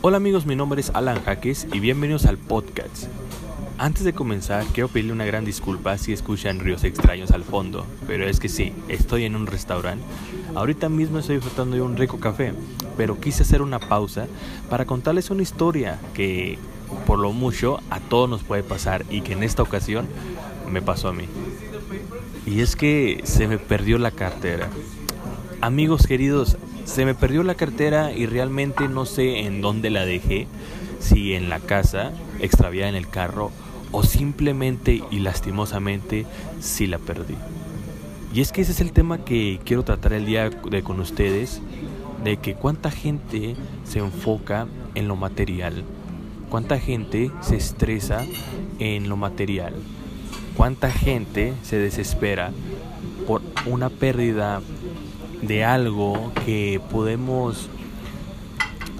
Hola amigos, mi nombre es Alan Jaques y bienvenidos al podcast. Antes de comenzar, quiero pedirle una gran disculpa si escuchan ríos extraños al fondo, pero es que sí, estoy en un restaurante. Ahorita mismo estoy disfrutando de un rico café, pero quise hacer una pausa para contarles una historia que por lo mucho a todos nos puede pasar y que en esta ocasión me pasó a mí. Y es que se me perdió la cartera. Amigos queridos, se me perdió la cartera y realmente no sé en dónde la dejé, si en la casa, extraviada en el carro, o simplemente y lastimosamente si la perdí. Y es que ese es el tema que quiero tratar el día de con ustedes, de que cuánta gente se enfoca en lo material, cuánta gente se estresa en lo material, cuánta gente se desespera por una pérdida de algo que podemos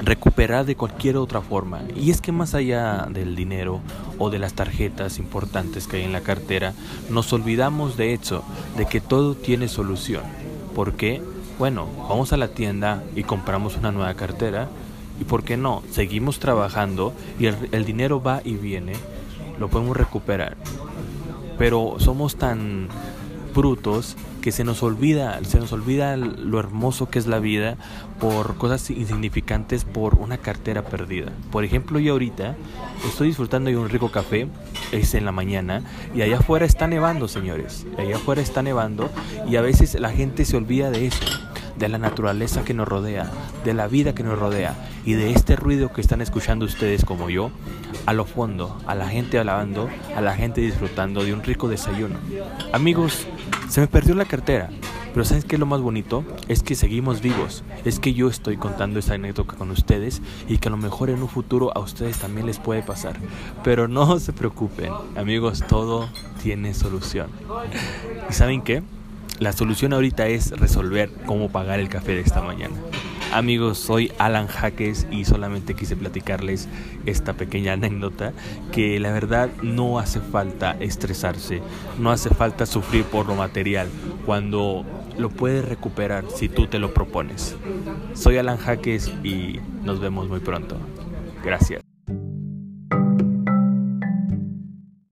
recuperar de cualquier otra forma. Y es que más allá del dinero o de las tarjetas importantes que hay en la cartera, nos olvidamos de hecho, de que todo tiene solución. ¿Por qué? Bueno, vamos a la tienda y compramos una nueva cartera. ¿Y por qué no? Seguimos trabajando y el, el dinero va y viene, lo podemos recuperar. Pero somos tan brutos que se nos olvida, se nos olvida lo hermoso que es la vida por cosas insignificantes por una cartera perdida. Por ejemplo, yo ahorita estoy disfrutando de un rico café, es en la mañana, y allá afuera está nevando, señores. Allá afuera está nevando y a veces la gente se olvida de eso de la naturaleza que nos rodea, de la vida que nos rodea y de este ruido que están escuchando ustedes como yo, a lo fondo, a la gente alabando, a la gente disfrutando de un rico desayuno. Amigos, se me perdió la cartera, pero ¿sabes qué es lo más bonito? Es que seguimos vivos. Es que yo estoy contando esa anécdota con ustedes y que a lo mejor en un futuro a ustedes también les puede pasar. Pero no se preocupen, amigos, todo tiene solución. ¿Y saben qué? La solución ahorita es resolver cómo pagar el café de esta mañana. Amigos, soy Alan Jaques y solamente quise platicarles esta pequeña anécdota que la verdad no hace falta estresarse, no hace falta sufrir por lo material cuando lo puedes recuperar si tú te lo propones. Soy Alan Jaques y nos vemos muy pronto. Gracias.